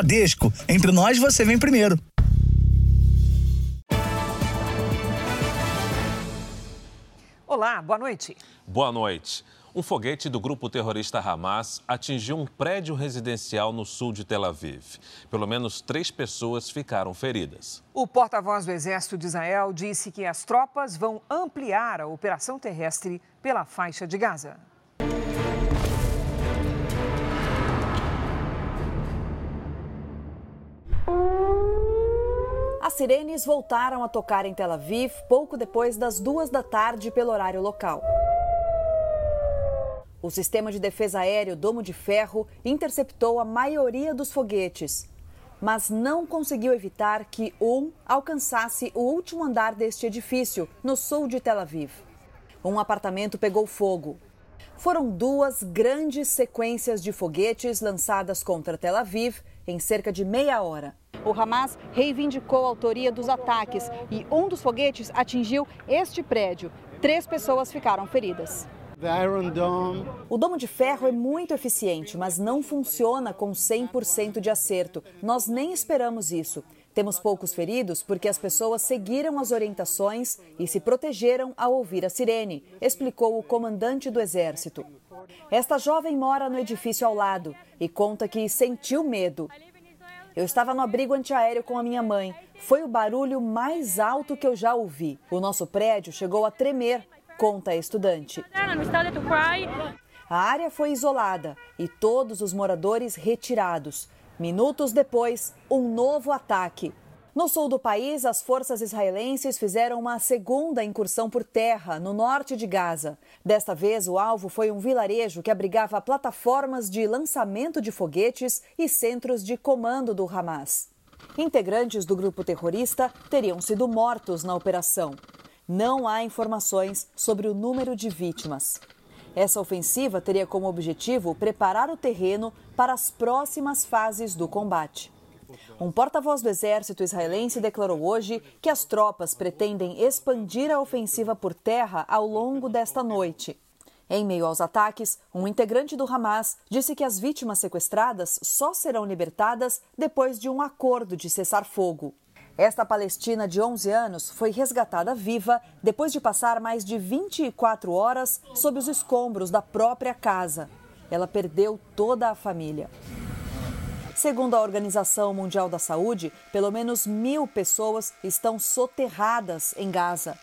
Bradesco. Entre nós, você vem primeiro. Olá, boa noite. Boa noite. Um foguete do grupo terrorista Hamas atingiu um prédio residencial no sul de Tel Aviv. Pelo menos três pessoas ficaram feridas. O porta-voz do Exército de Israel disse que as tropas vão ampliar a operação terrestre pela faixa de Gaza. As sirenes voltaram a tocar em Tel Aviv pouco depois das duas da tarde pelo horário local. O sistema de defesa aéreo Domo de Ferro interceptou a maioria dos foguetes, mas não conseguiu evitar que um alcançasse o último andar deste edifício, no sul de Tel Aviv. Um apartamento pegou fogo. Foram duas grandes sequências de foguetes lançadas contra Tel Aviv em cerca de meia hora. O Hamas reivindicou a autoria dos ataques e um dos foguetes atingiu este prédio. Três pessoas ficaram feridas. O domo de ferro é muito eficiente, mas não funciona com 100% de acerto. Nós nem esperamos isso. Temos poucos feridos porque as pessoas seguiram as orientações e se protegeram ao ouvir a sirene, explicou o comandante do exército. Esta jovem mora no edifício ao lado e conta que sentiu medo. Eu estava no abrigo antiaéreo com a minha mãe. Foi o barulho mais alto que eu já ouvi. O nosso prédio chegou a tremer conta a estudante. A área foi isolada e todos os moradores retirados. Minutos depois, um novo ataque. No sul do país, as forças israelenses fizeram uma segunda incursão por terra, no norte de Gaza. Desta vez, o alvo foi um vilarejo que abrigava plataformas de lançamento de foguetes e centros de comando do Hamas. Integrantes do grupo terrorista teriam sido mortos na operação não há informações sobre o número de vítimas. Essa ofensiva teria como objetivo preparar o terreno para as próximas fases do combate. Um porta-voz do exército israelense declarou hoje que as tropas pretendem expandir a ofensiva por terra ao longo desta noite. Em meio aos ataques, um integrante do Hamas disse que as vítimas sequestradas só serão libertadas depois de um acordo de cessar fogo. Esta palestina de 11 anos foi resgatada viva depois de passar mais de 24 horas sob os escombros da própria casa. Ela perdeu toda a família. Segundo a Organização Mundial da Saúde, pelo menos mil pessoas estão soterradas em Gaza.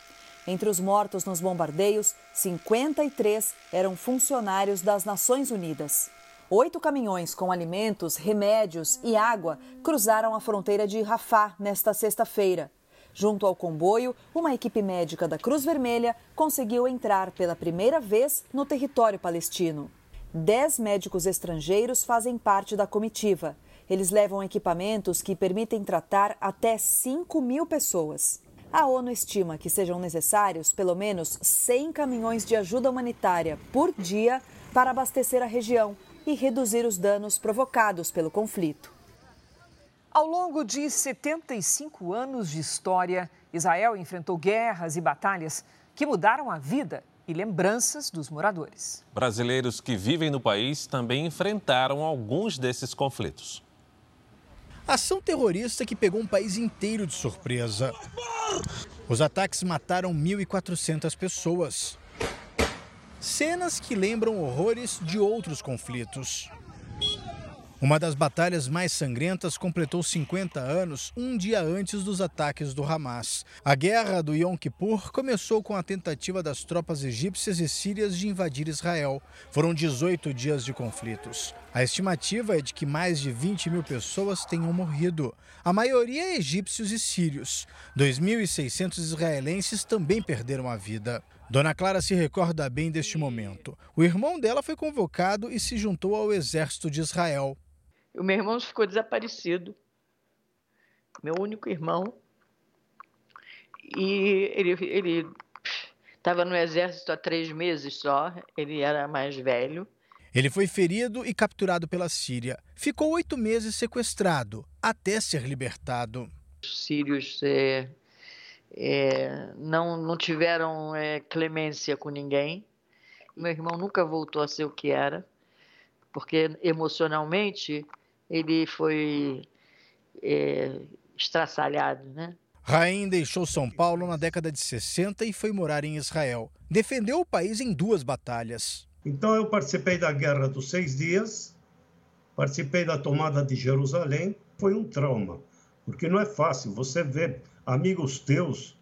Entre os mortos nos bombardeios, 53 eram funcionários das Nações Unidas. Oito caminhões com alimentos, remédios e água cruzaram a fronteira de Rafah nesta sexta-feira. Junto ao comboio, uma equipe médica da Cruz Vermelha conseguiu entrar pela primeira vez no território palestino. Dez médicos estrangeiros fazem parte da comitiva. Eles levam equipamentos que permitem tratar até 5 mil pessoas. A ONU estima que sejam necessários pelo menos 100 caminhões de ajuda humanitária por dia para abastecer a região e reduzir os danos provocados pelo conflito. Ao longo de 75 anos de história, Israel enfrentou guerras e batalhas que mudaram a vida e lembranças dos moradores. Brasileiros que vivem no país também enfrentaram alguns desses conflitos. Ação terrorista que pegou um país inteiro de surpresa. Os ataques mataram 1.400 pessoas. Cenas que lembram horrores de outros conflitos. Uma das batalhas mais sangrentas completou 50 anos um dia antes dos ataques do Hamas. A guerra do Yom Kippur começou com a tentativa das tropas egípcias e sírias de invadir Israel. Foram 18 dias de conflitos. A estimativa é de que mais de 20 mil pessoas tenham morrido, a maioria egípcios e sírios. 2.600 israelenses também perderam a vida. Dona Clara se recorda bem deste momento. O irmão dela foi convocado e se juntou ao exército de Israel. O meu irmão ficou desaparecido, meu único irmão. E ele estava no exército há três meses só, ele era mais velho. Ele foi ferido e capturado pela Síria. Ficou oito meses sequestrado, até ser libertado. Os sírios é, é, não, não tiveram é, clemência com ninguém. Meu irmão nunca voltou a ser o que era, porque emocionalmente ele foi é, estraçalhado, né? Raim deixou São Paulo na década de 60 e foi morar em Israel. Defendeu o país em duas batalhas. Então eu participei da Guerra dos Seis Dias, participei da tomada de Jerusalém. Foi um trauma, porque não é fácil você ver amigos teus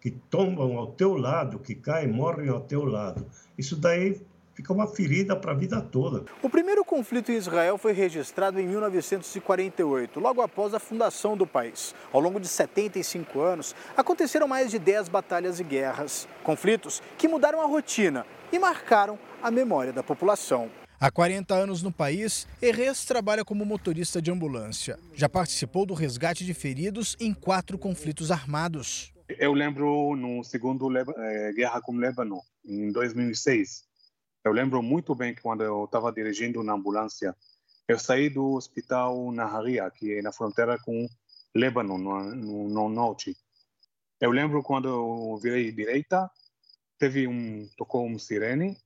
que tombam ao teu lado, que caem, morrem ao teu lado. Isso daí fica uma ferida para a vida toda. O primeiro conflito em Israel foi registrado em 1948, logo após a fundação do país. Ao longo de 75 anos, aconteceram mais de 10 batalhas e guerras. Conflitos que mudaram a rotina e marcaram a memória da população. Há 40 anos no país, Herrez trabalha como motorista de ambulância. Já participou do resgate de feridos em quatro conflitos armados. Eu lembro no segundo eh, guerra com o Líbano, em 2006. Eu lembro muito bem que quando eu estava dirigindo na ambulância, eu saí do hospital Naharia, que é na fronteira com Líbano, no, no, no norte. Eu lembro quando eu virei direita, teve um tocou um sirene.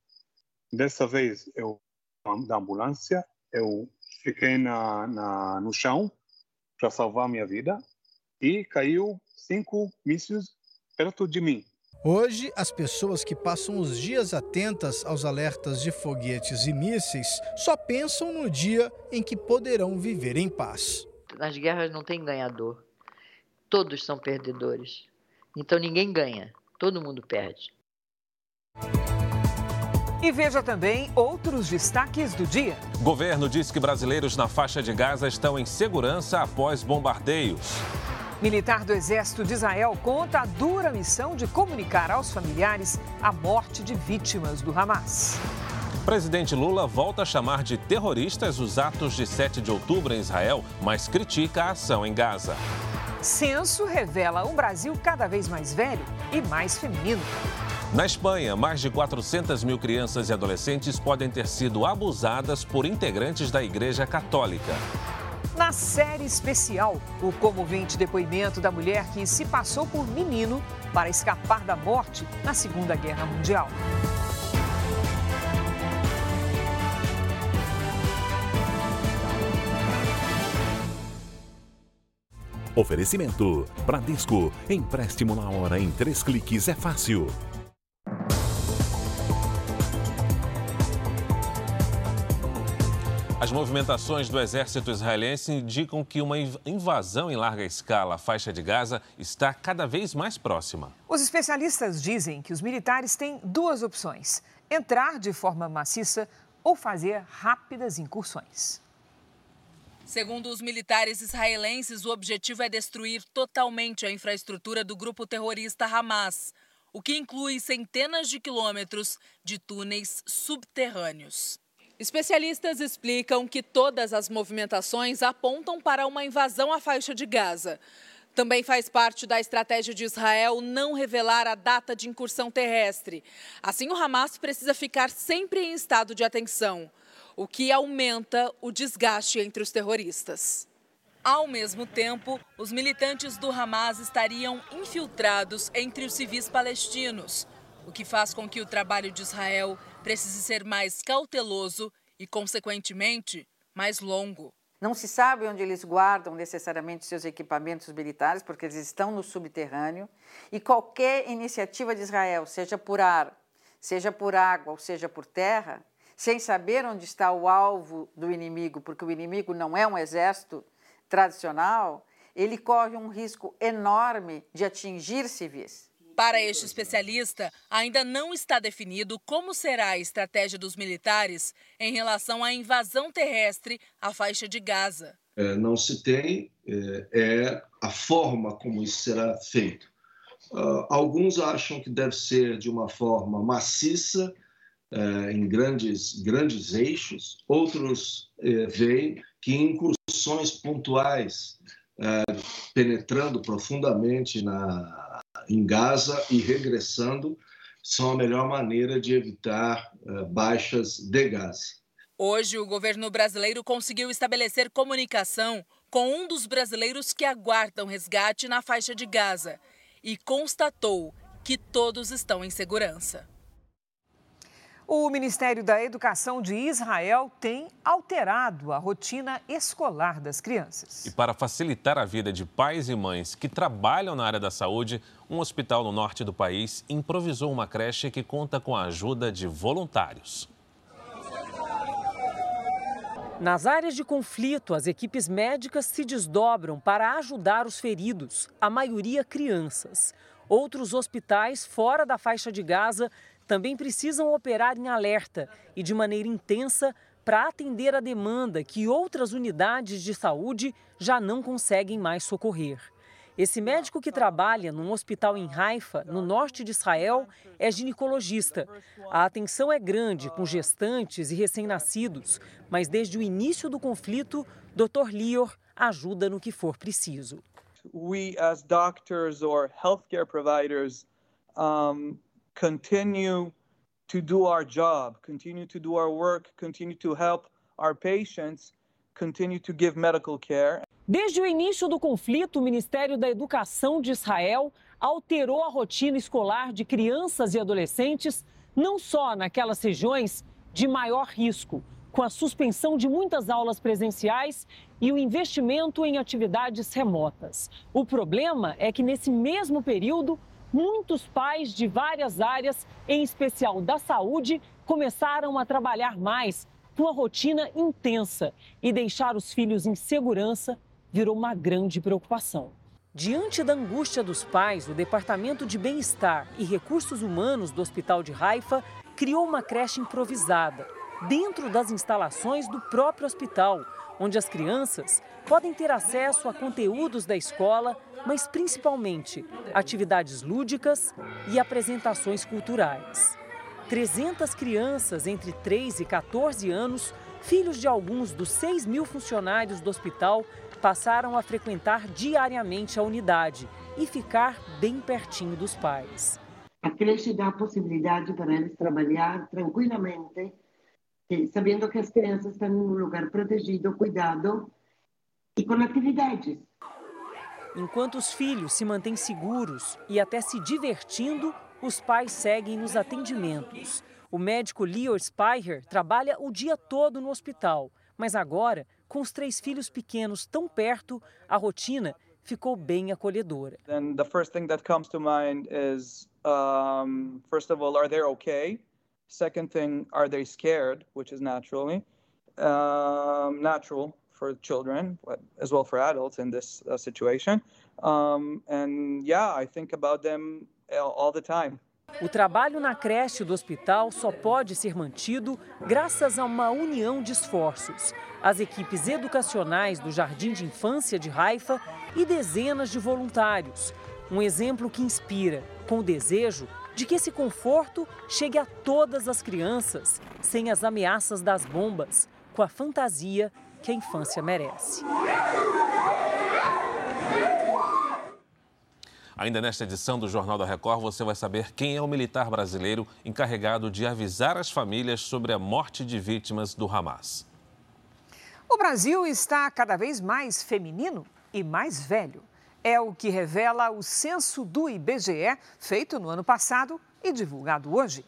Dessa vez eu da ambulância, eu fiquei na, na no chão para salvar minha vida e caiu cinco mísseis perto de mim. Hoje, as pessoas que passam os dias atentas aos alertas de foguetes e mísseis só pensam no dia em que poderão viver em paz. Nas guerras não tem ganhador. Todos são perdedores. Então ninguém ganha, todo mundo perde. E veja também outros destaques do dia. Governo diz que brasileiros na faixa de Gaza estão em segurança após bombardeios. Militar do Exército de Israel conta a dura missão de comunicar aos familiares a morte de vítimas do Hamas. Presidente Lula volta a chamar de terroristas os atos de 7 de outubro em Israel, mas critica a ação em Gaza. Censo revela um Brasil cada vez mais velho e mais feminino. Na Espanha, mais de 400 mil crianças e adolescentes podem ter sido abusadas por integrantes da Igreja Católica. Na série especial, o comovente depoimento da mulher que se passou por menino para escapar da morte na Segunda Guerra Mundial. Oferecimento: Bradesco. Empréstimo na hora em três cliques é fácil. As movimentações do exército israelense indicam que uma invasão em larga escala à faixa de Gaza está cada vez mais próxima. Os especialistas dizem que os militares têm duas opções: entrar de forma maciça ou fazer rápidas incursões. Segundo os militares israelenses, o objetivo é destruir totalmente a infraestrutura do grupo terrorista Hamas, o que inclui centenas de quilômetros de túneis subterrâneos. Especialistas explicam que todas as movimentações apontam para uma invasão à faixa de Gaza. Também faz parte da estratégia de Israel não revelar a data de incursão terrestre. Assim, o Hamas precisa ficar sempre em estado de atenção, o que aumenta o desgaste entre os terroristas. Ao mesmo tempo, os militantes do Hamas estariam infiltrados entre os civis palestinos, o que faz com que o trabalho de Israel precise ser mais cauteloso e, consequentemente, mais longo. Não se sabe onde eles guardam necessariamente seus equipamentos militares, porque eles estão no subterrâneo, e qualquer iniciativa de Israel, seja por ar, seja por água ou seja por terra, sem saber onde está o alvo do inimigo, porque o inimigo não é um exército tradicional, ele corre um risco enorme de atingir civis. Para este especialista, ainda não está definido como será a estratégia dos militares em relação à invasão terrestre à faixa de Gaza. É, não se tem é, é, a forma como isso será feito. Uh, alguns acham que deve ser de uma forma maciça, é, em grandes, grandes eixos, outros é, veem que incursões pontuais, é, penetrando profundamente na, em Gaza e regressando são a melhor maneira de evitar uh, baixas de gás. Hoje, o governo brasileiro conseguiu estabelecer comunicação com um dos brasileiros que aguardam resgate na faixa de Gaza e constatou que todos estão em segurança. O Ministério da Educação de Israel tem alterado a rotina escolar das crianças. E para facilitar a vida de pais e mães que trabalham na área da saúde, um hospital no norte do país improvisou uma creche que conta com a ajuda de voluntários. Nas áreas de conflito, as equipes médicas se desdobram para ajudar os feridos, a maioria crianças. Outros hospitais fora da faixa de Gaza também precisam operar em alerta e de maneira intensa para atender a demanda que outras unidades de saúde já não conseguem mais socorrer. Esse médico que trabalha num hospital em Haifa, no norte de Israel, é ginecologista. A atenção é grande com gestantes e recém-nascidos, mas desde o início do conflito, Dr. Lior ajuda no que for preciso. We as doctors or healthcare providers um, continue to do our job, continue to do our work, continue to help our patients, continue to give medical care. Desde o início do conflito, o Ministério da Educação de Israel alterou a rotina escolar de crianças e adolescentes, não só naquelas regiões de maior risco, com a suspensão de muitas aulas presenciais e o investimento em atividades remotas. O problema é que nesse mesmo período, muitos pais de várias áreas, em especial da saúde, começaram a trabalhar mais com a rotina intensa e deixar os filhos em segurança virou uma grande preocupação. Diante da angústia dos pais, o Departamento de Bem-Estar e Recursos Humanos do Hospital de Haifa criou uma creche improvisada dentro das instalações do próprio hospital, onde as crianças podem ter acesso a conteúdos da escola mas principalmente atividades lúdicas e apresentações culturais. 300 crianças entre 3 e 14 anos, filhos de alguns dos 6 mil funcionários do hospital, passaram a frequentar diariamente a unidade e ficar bem pertinho dos pais. A creche dá a possibilidade para eles trabalhar tranquilamente, sabendo que as crianças estão em um lugar protegido, cuidado e com atividades Enquanto os filhos se mantêm seguros e até se divertindo, os pais seguem nos atendimentos. O médico Leo Speicher trabalha o dia todo no hospital, mas agora, com os três filhos pequenos tão perto, a rotina ficou bem acolhedora. And the first thing that comes to mind is um, first of all, are they okay? Second thing, are they scared, which is naturally um, natural for children, as well for adults in this uh, situation. Um, and yeah, I think about them all the time. O trabalho na creche do hospital só pode ser mantido graças a uma união de esforços. As equipes educacionais do Jardim de Infância de Haifa e dezenas de voluntários. Um exemplo que inspira, com o desejo de que esse conforto chegue a todas as crianças, sem as ameaças das bombas, com a fantasia que a infância merece. Ainda nesta edição do Jornal da Record, você vai saber quem é o militar brasileiro encarregado de avisar as famílias sobre a morte de vítimas do Hamas. O Brasil está cada vez mais feminino e mais velho. É o que revela o censo do IBGE, feito no ano passado e divulgado hoje.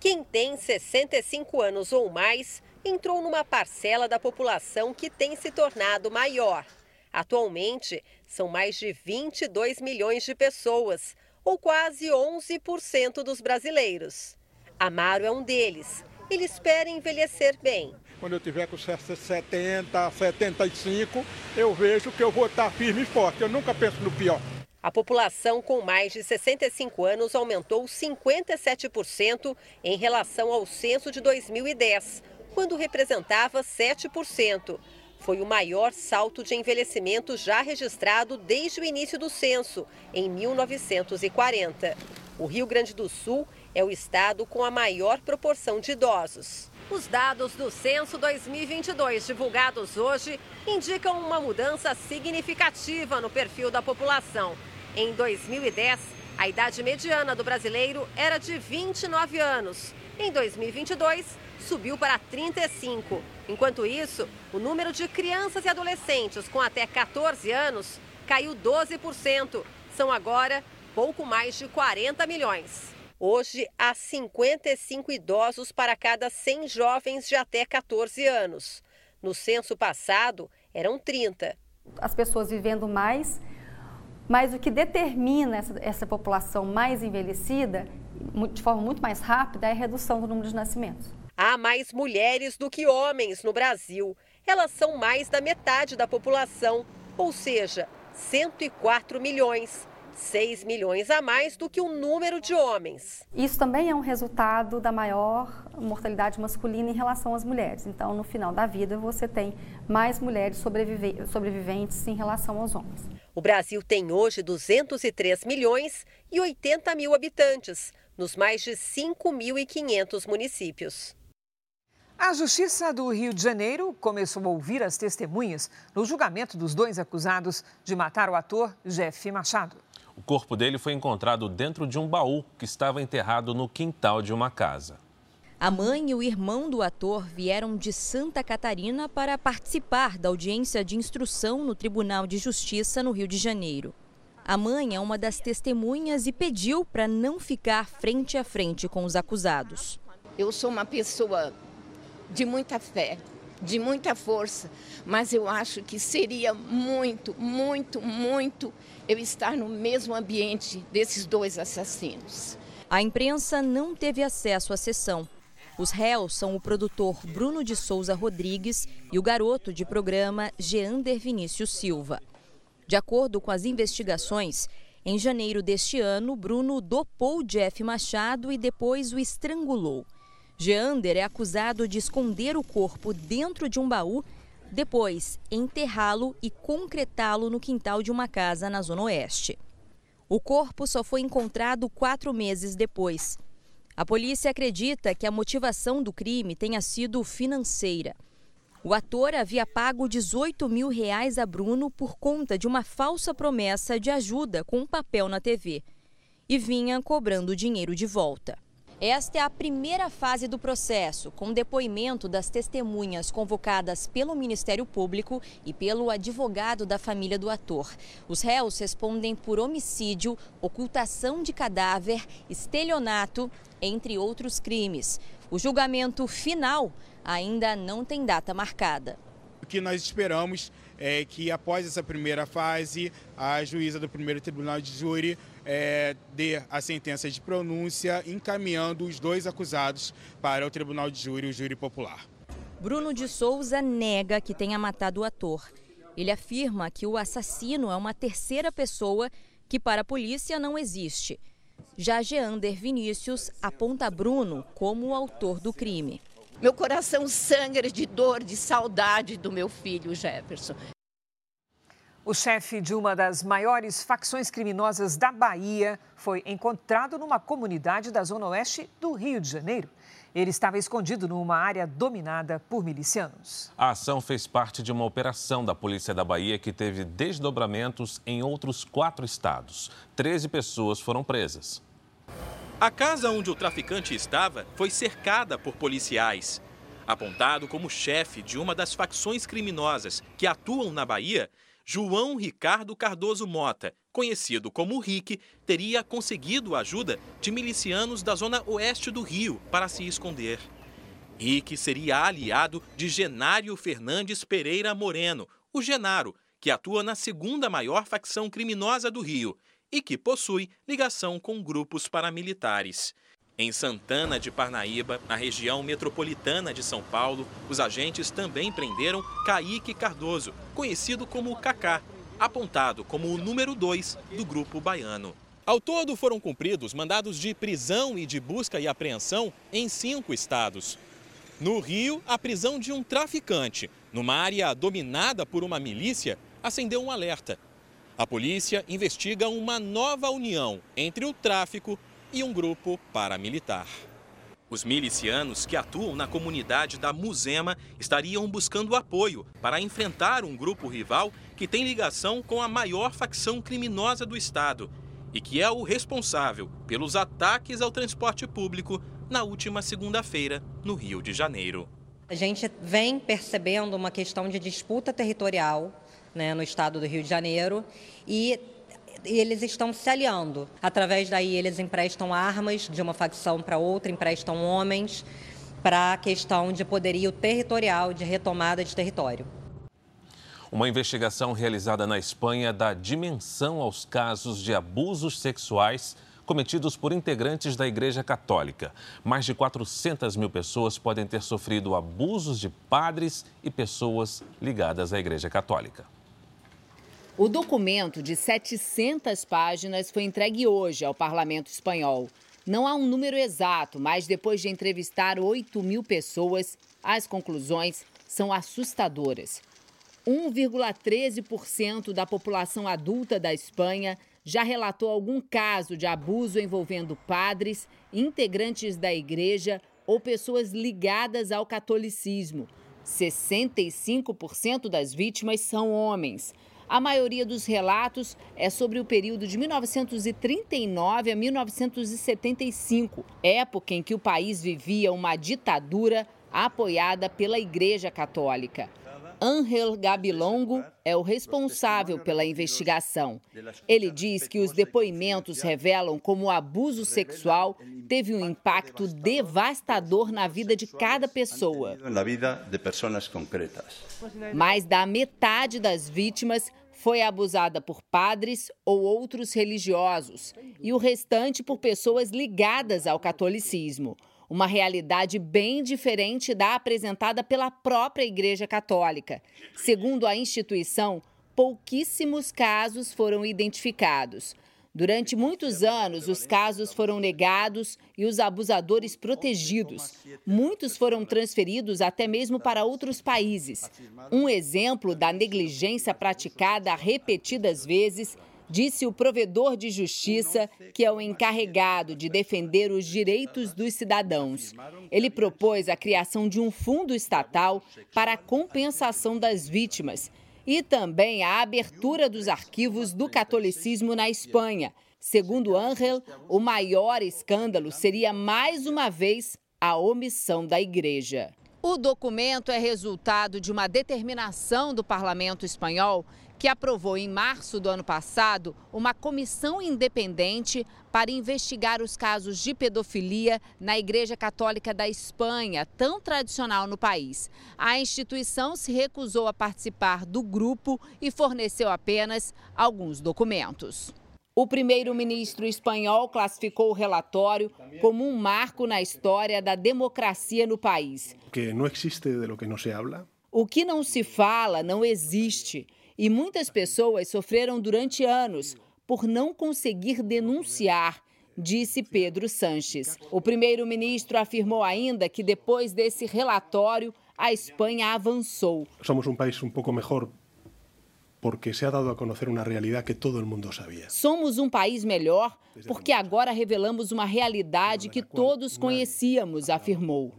Quem tem 65 anos ou mais entrou numa parcela da população que tem se tornado maior. Atualmente, são mais de 22 milhões de pessoas, ou quase 11% dos brasileiros. Amaro é um deles. Ele espera envelhecer bem. Quando eu tiver com 70, 75, eu vejo que eu vou estar firme e forte. Eu nunca penso no pior. A população com mais de 65 anos aumentou 57% em relação ao censo de 2010 quando representava 7%. Foi o maior salto de envelhecimento já registrado desde o início do censo, em 1940. O Rio Grande do Sul é o estado com a maior proporção de idosos. Os dados do censo 2022, divulgados hoje, indicam uma mudança significativa no perfil da população. Em 2010, a idade mediana do brasileiro era de 29 anos. Em 2022, subiu para 35. Enquanto isso, o número de crianças e adolescentes com até 14 anos caiu 12%. São agora pouco mais de 40 milhões. Hoje, há 55 idosos para cada 100 jovens de até 14 anos. No censo passado, eram 30. As pessoas vivendo mais, mas o que determina essa, essa população mais envelhecida, de forma muito mais rápida, é a redução do número de nascimentos. Há mais mulheres do que homens no Brasil. Elas são mais da metade da população, ou seja, 104 milhões. 6 milhões a mais do que o número de homens. Isso também é um resultado da maior mortalidade masculina em relação às mulheres. Então, no final da vida, você tem mais mulheres sobrevive sobreviventes em relação aos homens. O Brasil tem hoje 203 milhões e 80 mil habitantes, nos mais de 5.500 municípios. A Justiça do Rio de Janeiro começou a ouvir as testemunhas no julgamento dos dois acusados de matar o ator Jeff Machado. O corpo dele foi encontrado dentro de um baú que estava enterrado no quintal de uma casa. A mãe e o irmão do ator vieram de Santa Catarina para participar da audiência de instrução no Tribunal de Justiça no Rio de Janeiro. A mãe é uma das testemunhas e pediu para não ficar frente a frente com os acusados. Eu sou uma pessoa de muita fé, de muita força, mas eu acho que seria muito, muito, muito eu estar no mesmo ambiente desses dois assassinos. A imprensa não teve acesso à sessão. Os réus são o produtor Bruno de Souza Rodrigues e o garoto de programa Geander Vinícius Silva. De acordo com as investigações, em janeiro deste ano, Bruno dopou Jeff Machado e depois o estrangulou. Geander é acusado de esconder o corpo dentro de um baú, depois enterrá-lo e concretá-lo no quintal de uma casa na Zona Oeste. O corpo só foi encontrado quatro meses depois. A polícia acredita que a motivação do crime tenha sido financeira. O ator havia pago 18 mil reais a Bruno por conta de uma falsa promessa de ajuda com um papel na TV e vinha cobrando dinheiro de volta. Esta é a primeira fase do processo, com depoimento das testemunhas convocadas pelo Ministério Público e pelo advogado da família do ator. Os réus respondem por homicídio, ocultação de cadáver, estelionato, entre outros crimes. O julgamento final ainda não tem data marcada. O que nós esperamos é que, após essa primeira fase, a juíza do primeiro tribunal de júri é, dê a sentença de pronúncia, encaminhando os dois acusados para o tribunal de júri, o júri popular. Bruno de Souza nega que tenha matado o ator. Ele afirma que o assassino é uma terceira pessoa que, para a polícia, não existe. Já Geander Vinícius aponta Bruno como o autor do crime. Meu coração sangra de dor, de saudade do meu filho Jefferson. O chefe de uma das maiores facções criminosas da Bahia foi encontrado numa comunidade da zona oeste do Rio de Janeiro. Ele estava escondido numa área dominada por milicianos. A ação fez parte de uma operação da Polícia da Bahia que teve desdobramentos em outros quatro estados. Treze pessoas foram presas. A casa onde o traficante estava foi cercada por policiais. Apontado como chefe de uma das facções criminosas que atuam na Bahia, João Ricardo Cardoso Mota, conhecido como Rick, teria conseguido a ajuda de milicianos da zona oeste do Rio para se esconder. Rick seria aliado de Genário Fernandes Pereira Moreno, o Genaro, que atua na segunda maior facção criminosa do Rio e que possui ligação com grupos paramilitares. Em Santana de Parnaíba, na região metropolitana de São Paulo, os agentes também prenderam Caíque Cardoso, conhecido como Cacá, apontado como o número 2 do grupo baiano. Ao todo, foram cumpridos mandados de prisão e de busca e apreensão em cinco estados. No Rio, a prisão de um traficante, numa área dominada por uma milícia, acendeu um alerta. A polícia investiga uma nova união entre o tráfico e um grupo paramilitar. Os milicianos que atuam na comunidade da Muzema estariam buscando apoio para enfrentar um grupo rival que tem ligação com a maior facção criminosa do estado e que é o responsável pelos ataques ao transporte público na última segunda-feira no Rio de Janeiro. A gente vem percebendo uma questão de disputa territorial né, no estado do Rio de Janeiro e e eles estão se aliando. Através daí, eles emprestam armas de uma facção para outra, emprestam homens para a questão de poderio territorial, de retomada de território. Uma investigação realizada na Espanha dá dimensão aos casos de abusos sexuais cometidos por integrantes da Igreja Católica. Mais de 400 mil pessoas podem ter sofrido abusos de padres e pessoas ligadas à Igreja Católica. O documento de 700 páginas foi entregue hoje ao Parlamento Espanhol. Não há um número exato, mas depois de entrevistar 8 mil pessoas, as conclusões são assustadoras. 1,13% da população adulta da Espanha já relatou algum caso de abuso envolvendo padres, integrantes da igreja ou pessoas ligadas ao catolicismo. 65% das vítimas são homens. A maioria dos relatos é sobre o período de 1939 a 1975, época em que o país vivia uma ditadura apoiada pela Igreja Católica. Angel Gabilongo é o responsável pela investigação. Ele diz que os depoimentos revelam como o abuso sexual teve um impacto devastador na vida de cada pessoa. Mais da metade das vítimas foi abusada por padres ou outros religiosos, e o restante por pessoas ligadas ao catolicismo uma realidade bem diferente da apresentada pela própria Igreja Católica. Segundo a instituição, pouquíssimos casos foram identificados. Durante muitos anos, os casos foram negados e os abusadores protegidos. Muitos foram transferidos até mesmo para outros países. Um exemplo da negligência praticada repetidas vezes disse o provedor de justiça, que é o encarregado de defender os direitos dos cidadãos. Ele propôs a criação de um fundo estatal para a compensação das vítimas e também a abertura dos arquivos do catolicismo na Espanha. Segundo Angel, o maior escândalo seria mais uma vez a omissão da igreja. O documento é resultado de uma determinação do parlamento espanhol que aprovou em março do ano passado uma comissão independente para investigar os casos de pedofilia na Igreja Católica da Espanha, tão tradicional no país. A instituição se recusou a participar do grupo e forneceu apenas alguns documentos. O primeiro-ministro espanhol classificou o relatório como um marco na história da democracia no país. Que não existe de lo que não se habla. O que não se fala não existe e muitas pessoas sofreram durante anos por não conseguir denunciar, disse Pedro Sanches. O primeiro-ministro afirmou ainda que depois desse relatório, a Espanha avançou. Somos um país um pouco melhor porque se ha dado a conhecer uma realidade que todo o mundo sabia. Somos um país melhor porque agora revelamos uma realidade que todos conhecíamos, afirmou.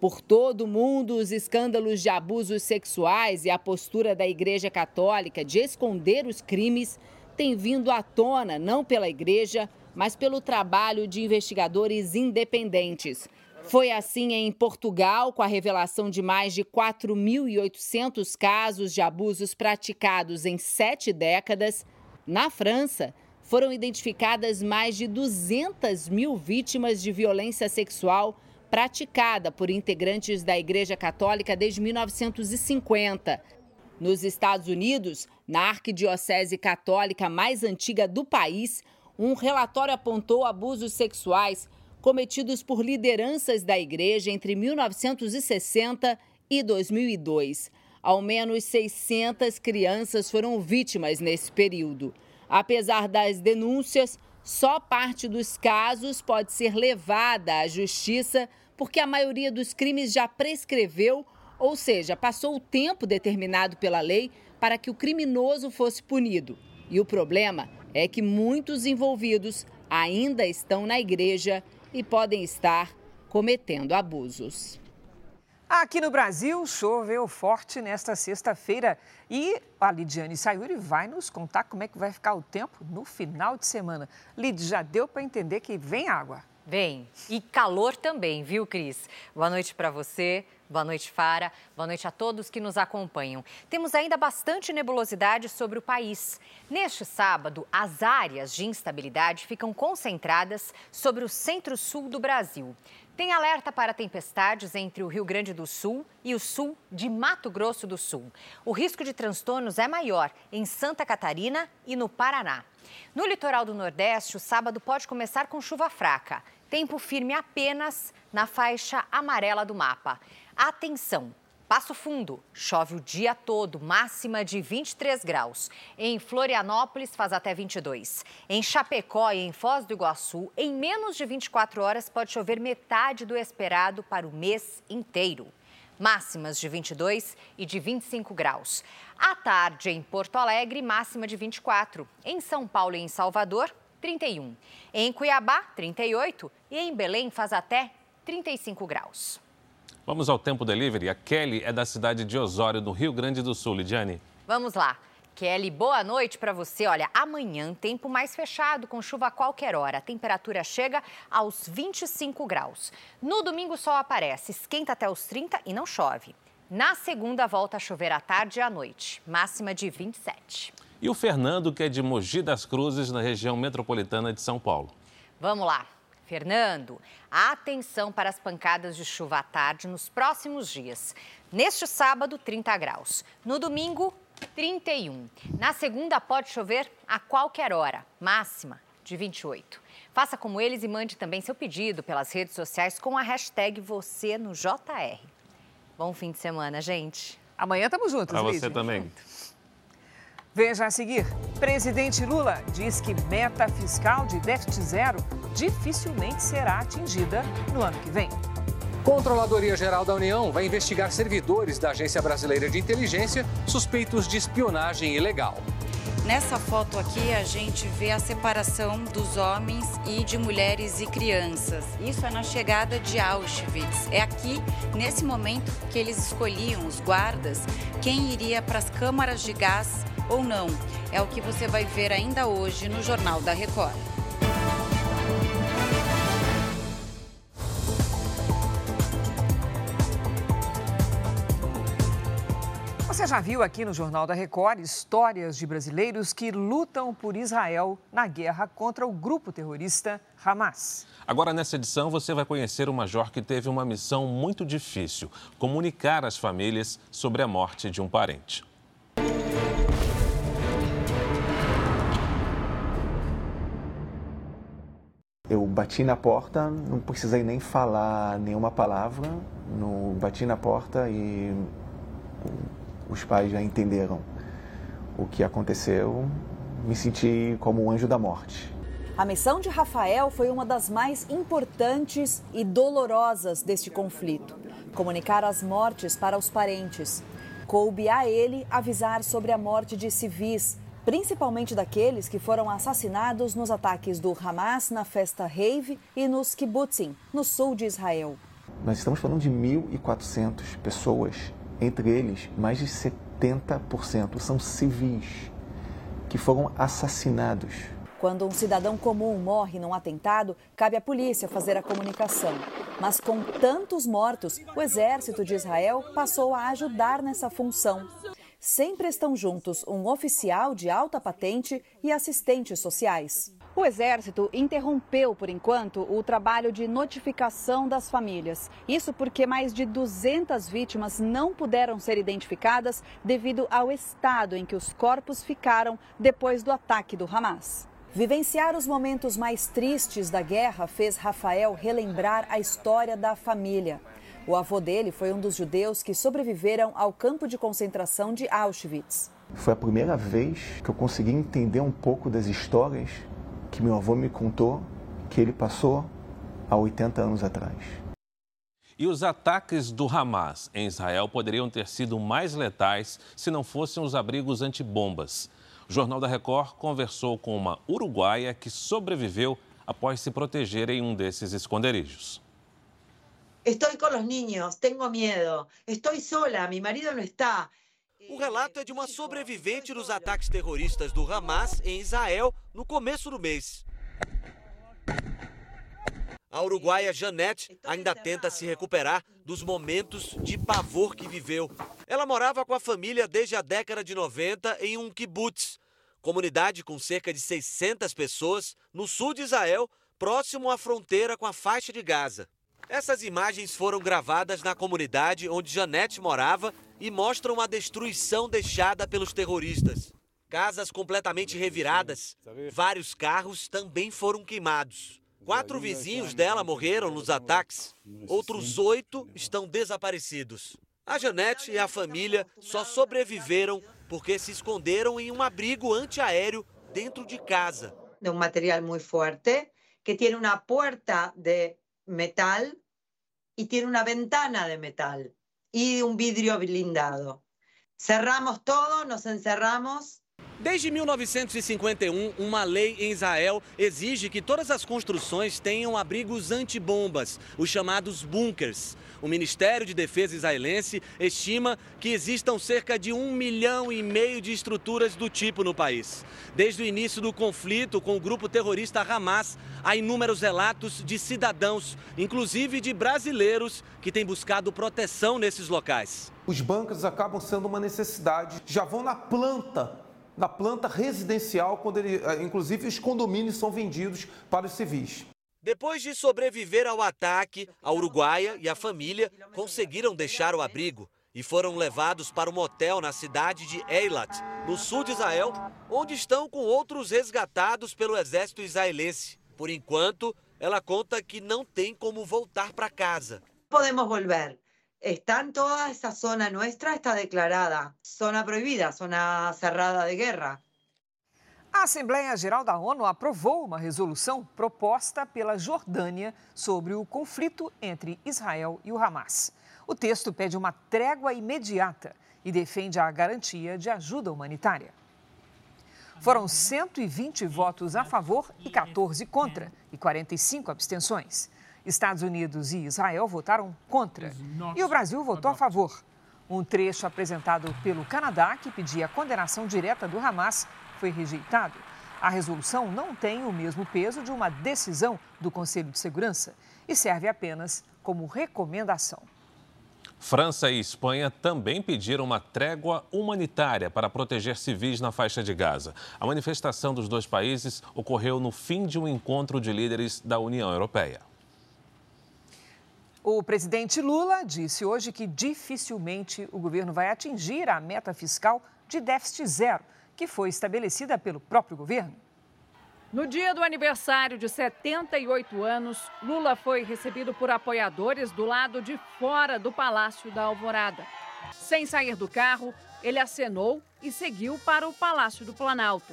Por todo o mundo, os escândalos de abusos sexuais e a postura da Igreja Católica de esconder os crimes têm vindo à tona não pela Igreja, mas pelo trabalho de investigadores independentes. Foi assim em Portugal, com a revelação de mais de 4.800 casos de abusos praticados em sete décadas. Na França, foram identificadas mais de 200 mil vítimas de violência sexual praticada por integrantes da Igreja Católica desde 1950. Nos Estados Unidos, na arquidiocese católica mais antiga do país, um relatório apontou abusos sexuais cometidos por lideranças da igreja entre 1960 e 2002. Ao menos 600 crianças foram vítimas nesse período. Apesar das denúncias, só parte dos casos pode ser levada à justiça porque a maioria dos crimes já prescreveu, ou seja, passou o tempo determinado pela lei para que o criminoso fosse punido. E o problema é que muitos envolvidos ainda estão na igreja e podem estar cometendo abusos. Aqui no Brasil, choveu forte nesta sexta-feira e a Lidiane Sayuri vai nos contar como é que vai ficar o tempo no final de semana. Lid, já deu para entender que vem água. Vem. E calor também, viu, Cris? Boa noite para você. Boa noite, Fara. Boa noite a todos que nos acompanham. Temos ainda bastante nebulosidade sobre o país. Neste sábado, as áreas de instabilidade ficam concentradas sobre o centro-sul do Brasil. Tem alerta para tempestades entre o Rio Grande do Sul e o sul de Mato Grosso do Sul. O risco de transtornos é maior em Santa Catarina e no Paraná. No litoral do Nordeste, o sábado pode começar com chuva fraca. Tempo firme apenas na faixa amarela do mapa. Atenção! Passo Fundo, chove o dia todo, máxima de 23 graus. Em Florianópolis faz até 22. Em Chapecó e em Foz do Iguaçu, em menos de 24 horas pode chover metade do esperado para o mês inteiro. Máximas de 22 e de 25 graus. À tarde em Porto Alegre, máxima de 24. Em São Paulo e em Salvador, 31. Em Cuiabá, 38 e em Belém faz até 35 graus. Vamos ao tempo delivery. A Kelly é da cidade de Osório, no Rio Grande do Sul. Lidiane. Vamos lá. Kelly, boa noite para você. Olha, amanhã tempo mais fechado, com chuva a qualquer hora. A temperatura chega aos 25 graus. No domingo o sol aparece, esquenta até os 30 e não chove. Na segunda volta a chover à tarde e à noite, máxima de 27. E o Fernando, que é de Mogi das Cruzes, na região metropolitana de São Paulo. Vamos lá. Fernando, atenção para as pancadas de chuva à tarde nos próximos dias. Neste sábado, 30 graus. No domingo, 31. Na segunda, pode chover a qualquer hora, máxima de 28. Faça como eles e mande também seu pedido pelas redes sociais com a hashtag você no JR. Bom fim de semana, gente. Amanhã estamos juntos, Para você também. Veja a seguir. Presidente Lula diz que meta fiscal de déficit zero dificilmente será atingida no ano que vem. Controladoria Geral da União vai investigar servidores da Agência Brasileira de Inteligência suspeitos de espionagem ilegal. Nessa foto aqui a gente vê a separação dos homens e de mulheres e crianças. Isso é na chegada de Auschwitz. É aqui, nesse momento, que eles escolhiam os guardas quem iria para as câmaras de gás ou não. É o que você vai ver ainda hoje no Jornal da Record. Você já viu aqui no Jornal da Record histórias de brasileiros que lutam por Israel na guerra contra o grupo terrorista Hamas. Agora, nessa edição, você vai conhecer o major que teve uma missão muito difícil: comunicar às famílias sobre a morte de um parente. Eu bati na porta, não precisei nem falar nenhuma palavra, no, bati na porta e os pais já entenderam o que aconteceu. Me senti como um anjo da morte. A missão de Rafael foi uma das mais importantes e dolorosas deste conflito comunicar as mortes para os parentes. Coube a ele avisar sobre a morte de civis, principalmente daqueles que foram assassinados nos ataques do Hamas na festa Rave e nos kibbutzim, no sul de Israel. Nós estamos falando de 1.400 pessoas, entre eles mais de 70% são civis que foram assassinados. Quando um cidadão comum morre num atentado, cabe à polícia fazer a comunicação. Mas com tantos mortos, o exército de Israel passou a ajudar nessa função. Sempre estão juntos um oficial de alta patente e assistentes sociais. O Exército interrompeu, por enquanto, o trabalho de notificação das famílias. Isso porque mais de 200 vítimas não puderam ser identificadas devido ao estado em que os corpos ficaram depois do ataque do Hamas. Vivenciar os momentos mais tristes da guerra fez Rafael relembrar a história da família. O avô dele foi um dos judeus que sobreviveram ao campo de concentração de Auschwitz. Foi a primeira vez que eu consegui entender um pouco das histórias que meu avô me contou que ele passou há 80 anos atrás. E os ataques do Hamas em Israel poderiam ter sido mais letais se não fossem os abrigos antibombas. O Jornal da Record conversou com uma uruguaia que sobreviveu após se proteger em um desses esconderijos. Estou com os niños, tenho medo. Estou sola, meu marido não está. O relato é de uma sobrevivente dos ataques terroristas do Hamas em Israel no começo do mês. A uruguaia Janete ainda tenta se recuperar dos momentos de pavor que viveu. Ela morava com a família desde a década de 90 em um kibbutz, comunidade com cerca de 600 pessoas no sul de Israel, próximo à fronteira com a faixa de Gaza. Essas imagens foram gravadas na comunidade onde Janete morava e mostram a destruição deixada pelos terroristas. Casas completamente reviradas, vários carros também foram queimados. Quatro vizinhos dela morreram nos ataques, outros oito estão desaparecidos. A Janete e a família só sobreviveram porque se esconderam em um abrigo antiaéreo dentro de casa. De um material muito forte, que tem uma porta de metal e tem uma ventana de metal e um vidro blindado. Cerramos todo, nos encerramos Desde 1951, uma lei em Israel exige que todas as construções tenham abrigos antibombas, os chamados bunkers. O Ministério de Defesa israelense estima que existam cerca de um milhão e meio de estruturas do tipo no país. Desde o início do conflito com o grupo terrorista Hamas, há inúmeros relatos de cidadãos, inclusive de brasileiros, que têm buscado proteção nesses locais. Os bunkers acabam sendo uma necessidade, já vão na planta na planta residencial, quando ele, eh, inclusive os condomínios são vendidos para os civis. Depois de sobreviver ao ataque, a uruguaia e a família conseguiram deixar o abrigo e foram levados para um hotel na cidade de Eilat, no sul de Israel, onde estão com outros resgatados pelo exército israelense. Por enquanto, ela conta que não tem como voltar para casa. Podemos voltar están toda esa zona nuestra está declarada zona proibida, zona cerrada de guerra. A Assembleia Geral da ONU aprovou uma resolução proposta pela Jordânia sobre o conflito entre Israel e o Hamas. O texto pede uma trégua imediata e defende a garantia de ajuda humanitária. Foram 120 votos a favor e 14 contra, e 45 abstenções. Estados Unidos e Israel votaram contra e o Brasil votou a favor. Um trecho apresentado pelo Canadá, que pedia a condenação direta do Hamas, foi rejeitado. A resolução não tem o mesmo peso de uma decisão do Conselho de Segurança e serve apenas como recomendação. França e Espanha também pediram uma trégua humanitária para proteger civis na faixa de Gaza. A manifestação dos dois países ocorreu no fim de um encontro de líderes da União Europeia. O presidente Lula disse hoje que dificilmente o governo vai atingir a meta fiscal de déficit zero, que foi estabelecida pelo próprio governo. No dia do aniversário de 78 anos, Lula foi recebido por apoiadores do lado de fora do Palácio da Alvorada. Sem sair do carro, ele acenou e seguiu para o Palácio do Planalto.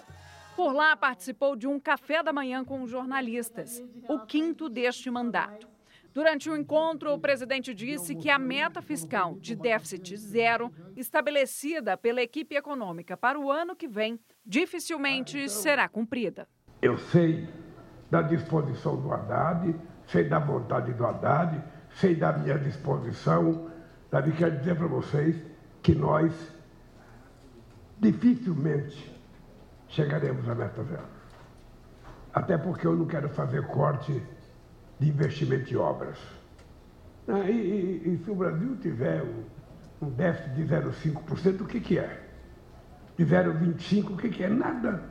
Por lá, participou de um café da manhã com jornalistas, o quinto deste mandato. Durante o encontro, o presidente disse que a meta fiscal de déficit zero, estabelecida pela equipe econômica para o ano que vem, dificilmente será cumprida. Eu sei da disposição do Haddad, sei da vontade do Haddad, sei da minha disposição. Davi, quero dizer para vocês que nós dificilmente chegaremos à meta zero. Até porque eu não quero fazer corte de investimento em obras. Ah, e, e, e, se o Brasil tiver um, um déficit de 0,5%, o que, que é? De 0,25%, o que, que é? Nada.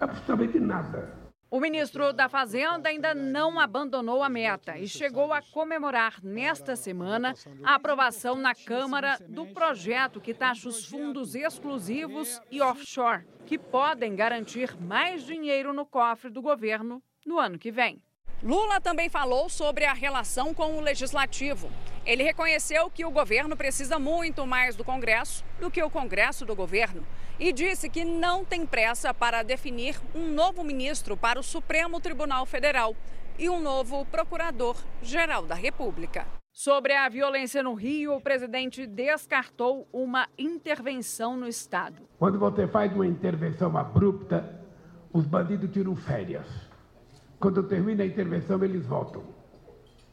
Absolutamente nada. O ministro da Fazenda ainda não abandonou a meta e chegou a comemorar nesta semana a aprovação na Câmara do projeto que taxa os fundos exclusivos e offshore, que podem garantir mais dinheiro no cofre do governo no ano que vem. Lula também falou sobre a relação com o legislativo. Ele reconheceu que o governo precisa muito mais do Congresso do que o Congresso do governo e disse que não tem pressa para definir um novo ministro para o Supremo Tribunal Federal e um novo procurador-geral da República. Sobre a violência no Rio, o presidente descartou uma intervenção no Estado. Quando você faz uma intervenção abrupta, os bandidos tiram férias. Quando termina a intervenção, eles voltam.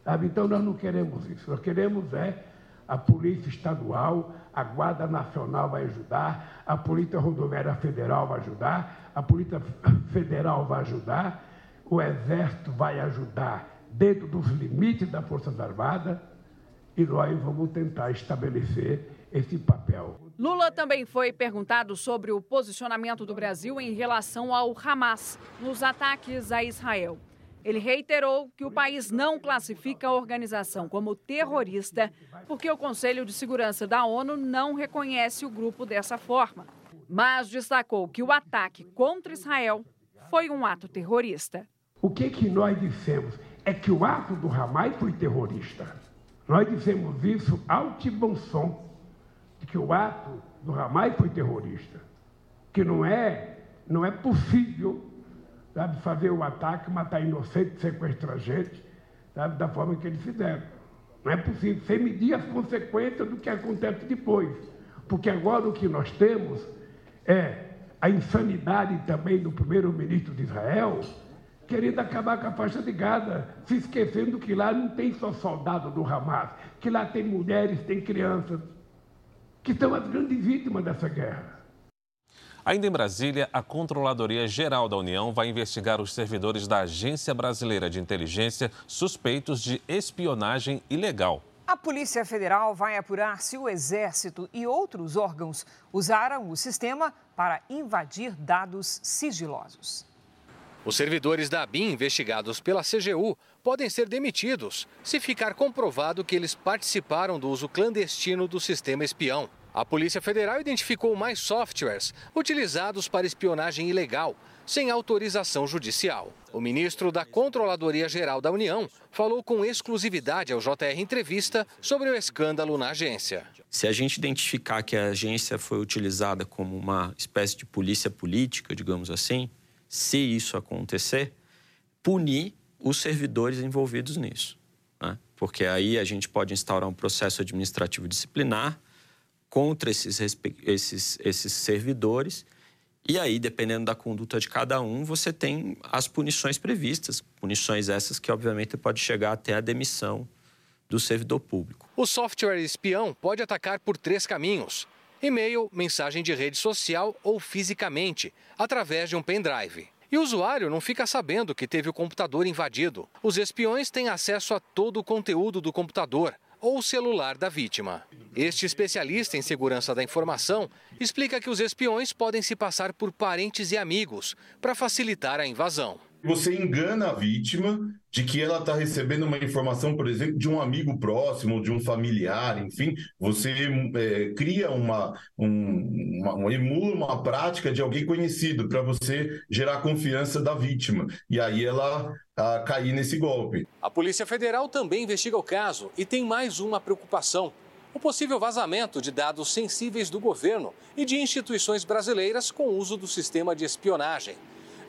Sabe? Então, nós não queremos isso. Nós queremos é a Polícia Estadual, a Guarda Nacional vai ajudar, a Polícia Rodoviária Federal vai ajudar, a Polícia Federal vai ajudar, o Exército vai ajudar dentro dos limites das Forças Armadas, e nós vamos tentar estabelecer esse papel. Lula também foi perguntado sobre o posicionamento do Brasil em relação ao Hamas nos ataques a Israel. Ele reiterou que o país não classifica a organização como terrorista porque o Conselho de Segurança da ONU não reconhece o grupo dessa forma. Mas destacou que o ataque contra Israel foi um ato terrorista. O que, que nós dissemos? É que o ato do Hamas foi terrorista. Nós dissemos isso alto e bom som, que o ato do Hamas foi terrorista. Que não é, não é possível sabe, fazer o ataque, matar inocentes, sequestrar gente, sabe, da forma que eles fizeram. Não é possível, sem medir as consequências do que acontece depois. Porque agora o que nós temos é a insanidade também do primeiro-ministro de Israel, querendo acabar com a faixa de Gaza, se esquecendo que lá não tem só soldado do Hamas, que lá tem mulheres, tem crianças, que são as grandes vítimas dessa guerra. Ainda em Brasília, a Controladoria Geral da União vai investigar os servidores da Agência Brasileira de Inteligência suspeitos de espionagem ilegal. A Polícia Federal vai apurar se o Exército e outros órgãos usaram o sistema para invadir dados sigilosos. Os servidores da ABIN investigados pela CGU podem ser demitidos se ficar comprovado que eles participaram do uso clandestino do sistema espião. A Polícia Federal identificou mais softwares utilizados para espionagem ilegal, sem autorização judicial. O ministro da Controladoria Geral da União falou com exclusividade ao JR Entrevista sobre o escândalo na agência. Se a gente identificar que a agência foi utilizada como uma espécie de polícia política, digamos assim, se isso acontecer, punir os servidores envolvidos nisso. Né? Porque aí a gente pode instaurar um processo administrativo disciplinar contra esses, esses, esses servidores. E aí, dependendo da conduta de cada um, você tem as punições previstas. Punições essas que, obviamente, pode chegar até a demissão do servidor público. O software espião pode atacar por três caminhos: e-mail, mensagem de rede social ou fisicamente, através de um pendrive. E o usuário não fica sabendo que teve o computador invadido. Os espiões têm acesso a todo o conteúdo do computador, ou celular da vítima. Este especialista em segurança da informação explica que os espiões podem se passar por parentes e amigos para facilitar a invasão. Você engana a vítima de que ela está recebendo uma informação, por exemplo, de um amigo próximo, de um familiar, enfim, você é, cria uma, um, uma, emula uma prática de alguém conhecido para você gerar confiança da vítima e aí ela a, cair nesse golpe. A Polícia Federal também investiga o caso e tem mais uma preocupação o possível vazamento de dados sensíveis do governo e de instituições brasileiras com uso do sistema de espionagem.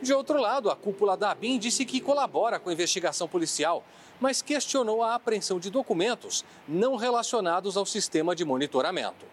De outro lado, a cúpula da ABIN disse que colabora com a investigação policial, mas questionou a apreensão de documentos não relacionados ao sistema de monitoramento.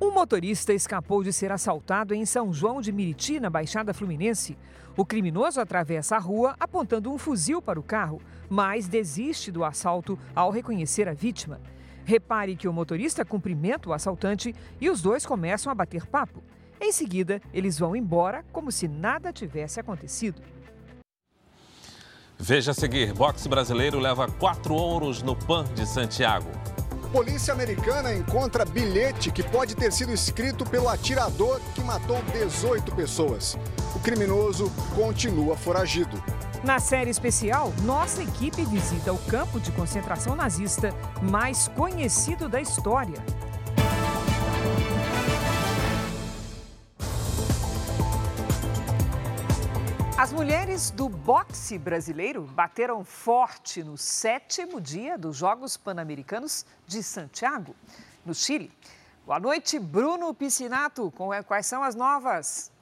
Um motorista escapou de ser assaltado em São João de Miriti, na Baixada Fluminense. O criminoso atravessa a rua apontando um fuzil para o carro, mas desiste do assalto ao reconhecer a vítima. Repare que o motorista cumprimenta o assaltante e os dois começam a bater papo. Em seguida, eles vão embora como se nada tivesse acontecido. Veja a seguir: boxe brasileiro leva quatro ouros no PAN de Santiago. Polícia americana encontra bilhete que pode ter sido escrito pelo atirador que matou 18 pessoas. O criminoso continua foragido. Na série especial, nossa equipe visita o campo de concentração nazista mais conhecido da história. As mulheres do boxe brasileiro bateram forte no sétimo dia dos Jogos Pan-Americanos de Santiago, no Chile. Boa noite, Bruno Piscinato. Quais são as novas?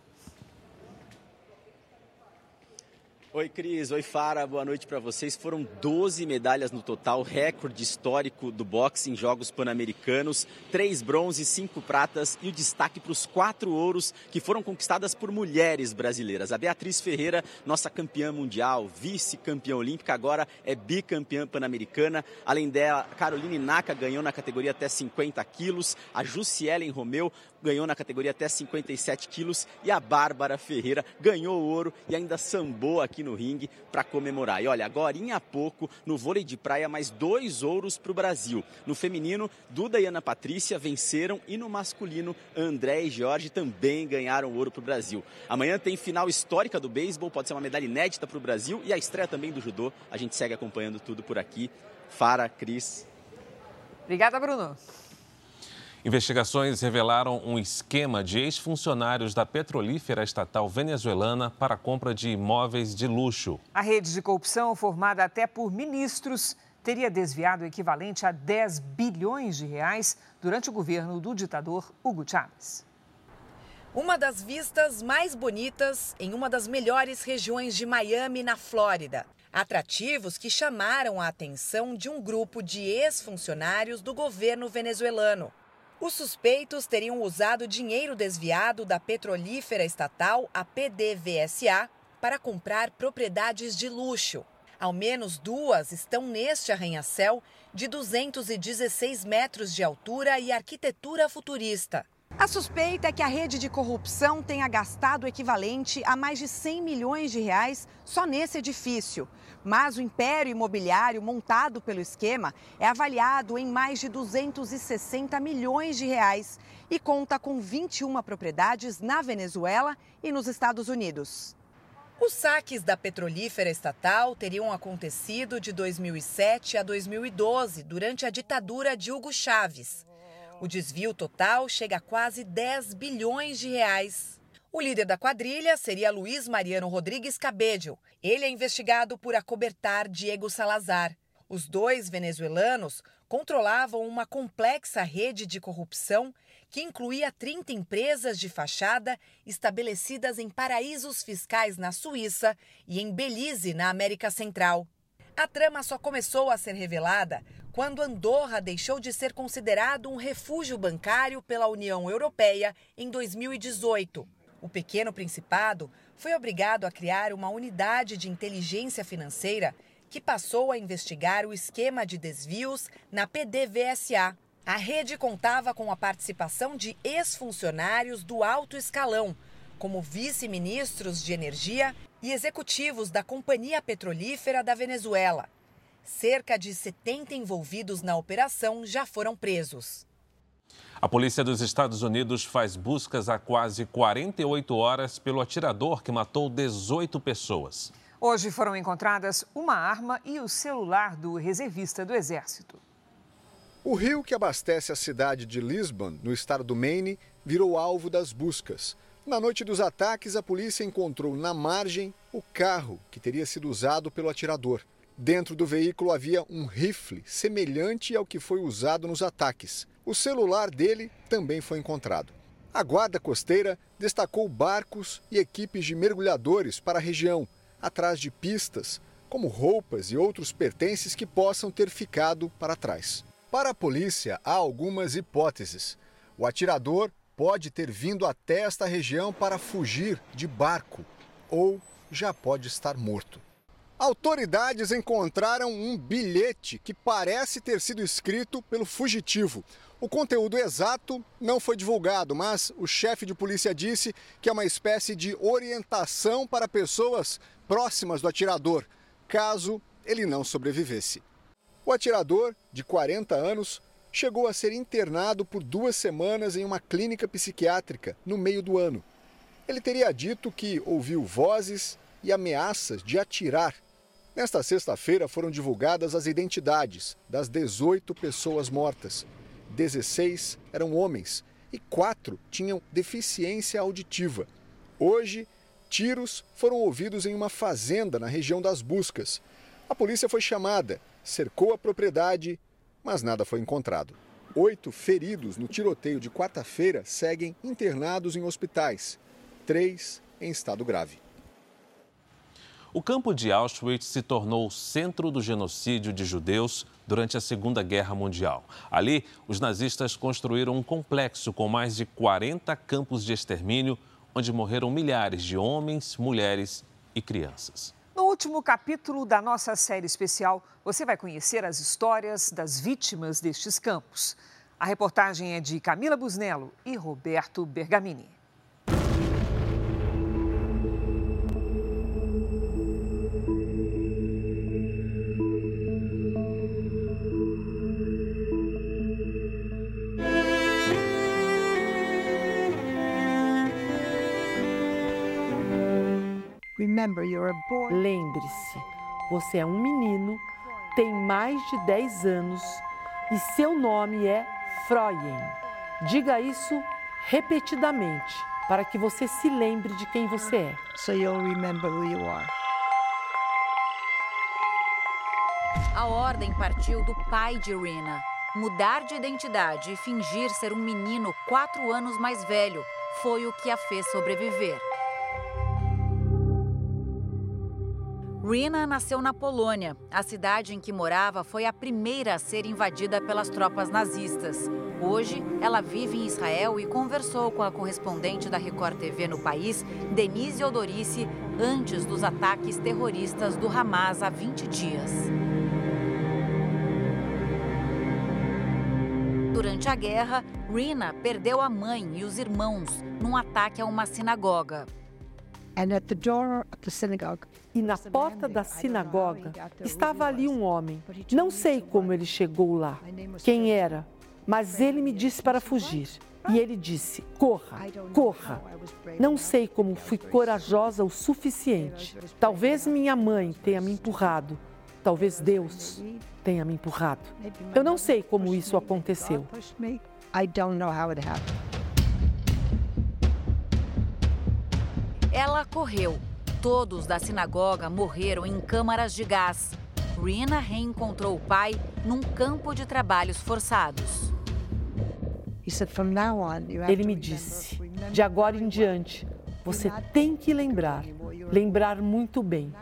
Oi, Cris. Oi, Fara. Boa noite para vocês. Foram 12 medalhas no total, recorde histórico do boxe em Jogos Pan-Americanos. Três bronzes, cinco pratas e o destaque para os quatro ouros que foram conquistadas por mulheres brasileiras. A Beatriz Ferreira, nossa campeã mundial, vice-campeã olímpica, agora é bicampeã pan-americana. Além dela, Caroline Naka ganhou na categoria até 50 quilos. A Jussielen Romeu ganhou na categoria até 57 quilos e a Bárbara Ferreira ganhou ouro e ainda sambou aqui no ringue para comemorar. E olha, agora há pouco no vôlei de praia mais dois ouros para o Brasil. No feminino, Duda e Ana Patrícia venceram e no masculino, André e Jorge também ganharam ouro para o Brasil. Amanhã tem final histórica do beisebol, pode ser uma medalha inédita para o Brasil e a estreia também do judô. A gente segue acompanhando tudo por aqui. Fara, Cris. Obrigada, Bruno. Investigações revelaram um esquema de ex-funcionários da petrolífera estatal venezuelana para a compra de imóveis de luxo. A rede de corrupção, formada até por ministros, teria desviado o equivalente a 10 bilhões de reais durante o governo do ditador Hugo Chávez. Uma das vistas mais bonitas em uma das melhores regiões de Miami, na Flórida. Atrativos que chamaram a atenção de um grupo de ex-funcionários do governo venezuelano. Os suspeitos teriam usado dinheiro desviado da petrolífera estatal, a PDVSA, para comprar propriedades de luxo. Ao menos duas estão neste arranha-céu de 216 metros de altura e arquitetura futurista. A suspeita é que a rede de corrupção tenha gastado o equivalente a mais de 100 milhões de reais só nesse edifício. Mas o império imobiliário montado pelo esquema é avaliado em mais de 260 milhões de reais e conta com 21 propriedades na Venezuela e nos Estados Unidos. Os saques da petrolífera estatal teriam acontecido de 2007 a 2012, durante a ditadura de Hugo Chávez. O desvio total chega a quase 10 bilhões de reais. O líder da quadrilha seria Luiz Mariano Rodrigues Cabedel. Ele é investigado por acobertar Diego Salazar. Os dois venezuelanos controlavam uma complexa rede de corrupção que incluía 30 empresas de fachada estabelecidas em paraísos fiscais na Suíça e em Belize, na América Central. A trama só começou a ser revelada quando Andorra deixou de ser considerado um refúgio bancário pela União Europeia em 2018. O pequeno principado foi obrigado a criar uma unidade de inteligência financeira que passou a investigar o esquema de desvios na PDVSA. A rede contava com a participação de ex-funcionários do alto escalão, como vice-ministros de energia e executivos da Companhia Petrolífera da Venezuela. Cerca de 70 envolvidos na operação já foram presos. A polícia dos Estados Unidos faz buscas há quase 48 horas pelo atirador que matou 18 pessoas. Hoje foram encontradas uma arma e o celular do reservista do Exército. O rio que abastece a cidade de Lisbon, no estado do Maine, virou alvo das buscas. Na noite dos ataques, a polícia encontrou na margem o carro que teria sido usado pelo atirador. Dentro do veículo havia um rifle semelhante ao que foi usado nos ataques. O celular dele também foi encontrado. A guarda costeira destacou barcos e equipes de mergulhadores para a região, atrás de pistas, como roupas e outros pertences que possam ter ficado para trás. Para a polícia, há algumas hipóteses. O atirador pode ter vindo até esta região para fugir de barco ou já pode estar morto. Autoridades encontraram um bilhete que parece ter sido escrito pelo fugitivo. O conteúdo exato não foi divulgado, mas o chefe de polícia disse que é uma espécie de orientação para pessoas próximas do atirador, caso ele não sobrevivesse. O atirador, de 40 anos, chegou a ser internado por duas semanas em uma clínica psiquiátrica no meio do ano. Ele teria dito que ouviu vozes e ameaças de atirar Nesta sexta-feira foram divulgadas as identidades das 18 pessoas mortas. 16 eram homens e quatro tinham deficiência auditiva. Hoje, tiros foram ouvidos em uma fazenda na região das Buscas. A polícia foi chamada, cercou a propriedade, mas nada foi encontrado. Oito feridos no tiroteio de quarta-feira seguem internados em hospitais, três em estado grave. O campo de Auschwitz se tornou o centro do genocídio de judeus durante a Segunda Guerra Mundial. Ali, os nazistas construíram um complexo com mais de 40 campos de extermínio, onde morreram milhares de homens, mulheres e crianças. No último capítulo da nossa série especial, você vai conhecer as histórias das vítimas destes campos. A reportagem é de Camila Busnello e Roberto Bergamini. Lembre-se, você é um menino, tem mais de 10 anos e seu nome é Freuen. Diga isso repetidamente para que você se lembre de quem você é. So you'll remember who you are. A ordem partiu do pai de Rina. Mudar de identidade e fingir ser um menino quatro anos mais velho foi o que a fez sobreviver. Rina nasceu na Polônia. A cidade em que morava foi a primeira a ser invadida pelas tropas nazistas. Hoje, ela vive em Israel e conversou com a correspondente da Record TV no país, Denise Odorice, antes dos ataques terroristas do Hamas há 20 dias. Durante a guerra, Rina perdeu a mãe e os irmãos num ataque a uma sinagoga. E na porta da sinagoga estava ali um homem. Não sei como ele chegou lá, quem era, mas ele me disse para fugir. E ele disse: corra, corra. Não sei como fui corajosa o suficiente. Talvez minha mãe tenha me empurrado. Talvez Deus tenha me empurrado. Eu não sei como isso aconteceu. I don't know how it happened. Ela correu. Todos da sinagoga morreram em câmaras de gás. Rina reencontrou o pai num campo de trabalhos forçados. Ele me disse: de agora em diante, você tem que lembrar, lembrar muito bem.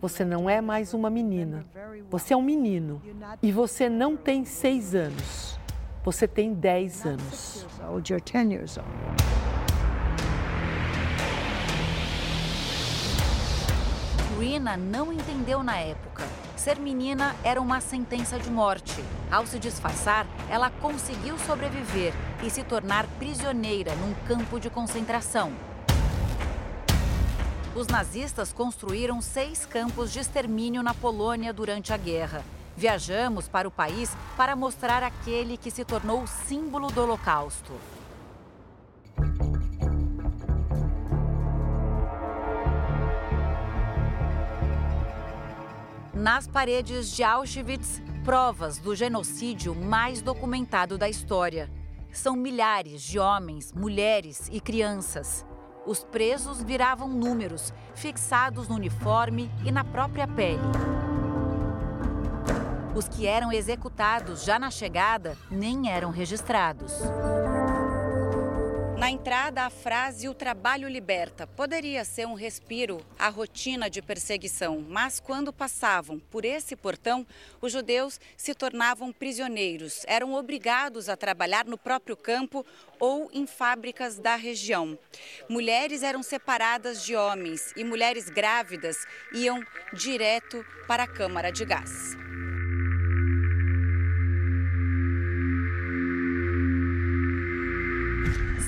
Você não é mais uma menina. Você é um menino. E você não tem seis anos. Você tem dez anos. Rina não entendeu na época. Ser menina era uma sentença de morte. Ao se disfarçar, ela conseguiu sobreviver e se tornar prisioneira num campo de concentração. Os nazistas construíram seis campos de extermínio na Polônia durante a guerra. Viajamos para o país para mostrar aquele que se tornou símbolo do Holocausto. Nas paredes de Auschwitz provas do genocídio mais documentado da história. São milhares de homens, mulheres e crianças. Os presos viravam números, fixados no uniforme e na própria pele. Os que eram executados já na chegada nem eram registrados. Na entrada, a frase O trabalho liberta poderia ser um respiro à rotina de perseguição, mas quando passavam por esse portão, os judeus se tornavam prisioneiros, eram obrigados a trabalhar no próprio campo ou em fábricas da região. Mulheres eram separadas de homens e mulheres grávidas iam direto para a câmara de gás.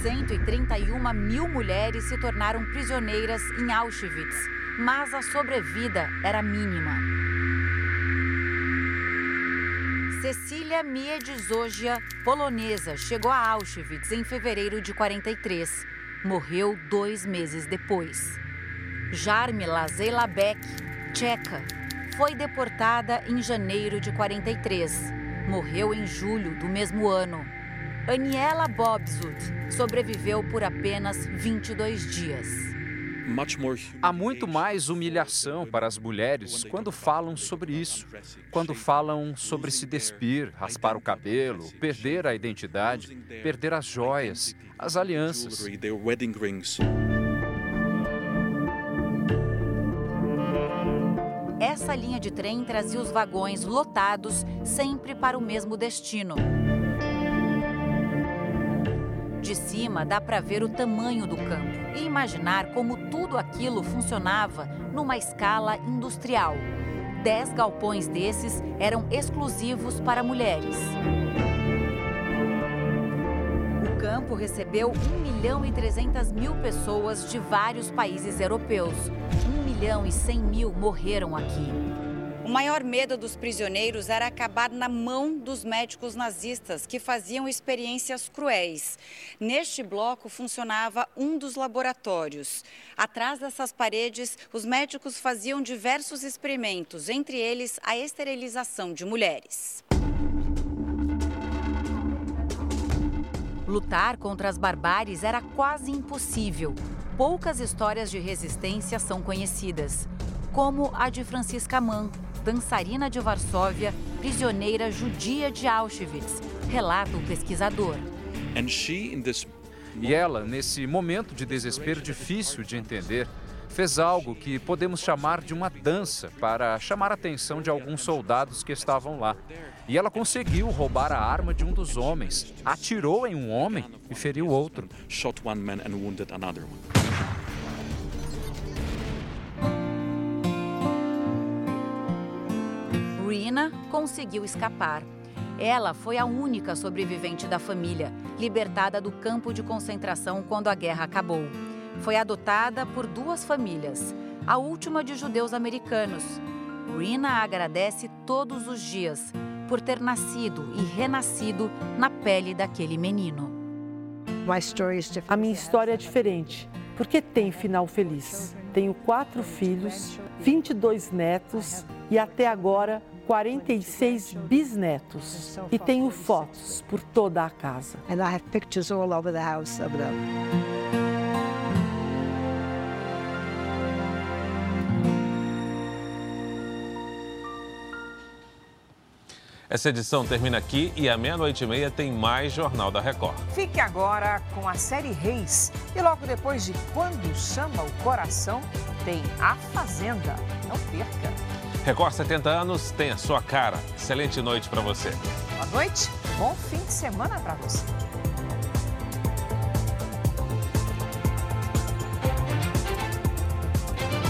131 mil mulheres se tornaram prisioneiras em Auschwitz, mas a sobrevida era mínima. Cecília Miedzogia, polonesa, chegou a Auschwitz em fevereiro de 43. Morreu dois meses depois. Jarmila Zelabek, tcheca, foi deportada em janeiro de 43. Morreu em julho do mesmo ano. Aniela Bobswood sobreviveu por apenas 22 dias. Há muito mais humilhação para as mulheres quando falam sobre isso, quando falam sobre se despir, raspar o cabelo, perder a identidade, perder as joias, as alianças. Essa linha de trem trazia os vagões lotados sempre para o mesmo destino. De cima dá para ver o tamanho do campo e imaginar como tudo aquilo funcionava numa escala industrial. Dez galpões desses eram exclusivos para mulheres. O campo recebeu 1 milhão e 300 mil pessoas de vários países europeus. 1 milhão e 100 mil morreram aqui. O maior medo dos prisioneiros era acabar na mão dos médicos nazistas, que faziam experiências cruéis. Neste bloco funcionava um dos laboratórios. Atrás dessas paredes, os médicos faziam diversos experimentos, entre eles a esterilização de mulheres. Lutar contra as barbáries era quase impossível. Poucas histórias de resistência são conhecidas, como a de Francisca Mann, dançarina de Varsóvia, prisioneira judia de Auschwitz, relata o pesquisador. E ela, nesse momento de desespero difícil de entender, fez algo que podemos chamar de uma dança para chamar a atenção de alguns soldados que estavam lá. E ela conseguiu roubar a arma de um dos homens, atirou em um homem e feriu outro. Rina conseguiu escapar. Ela foi a única sobrevivente da família, libertada do campo de concentração quando a guerra acabou. Foi adotada por duas famílias, a última de judeus americanos. Rina agradece todos os dias por ter nascido e renascido na pele daquele menino. A minha história é diferente, porque tem final feliz. Tenho quatro filhos, 22 netos e até agora 46 bisnetos. E tenho fotos por toda a casa. And I have pictures all over the house of them. Essa edição termina aqui e à meia-noite e meia tem mais Jornal da Record. Fique agora com a série Reis. E logo depois de Quando Chama o Coração, tem A Fazenda. Não perca. Record 70 anos tem a sua cara. Excelente noite para você. Boa noite, bom fim de semana para você.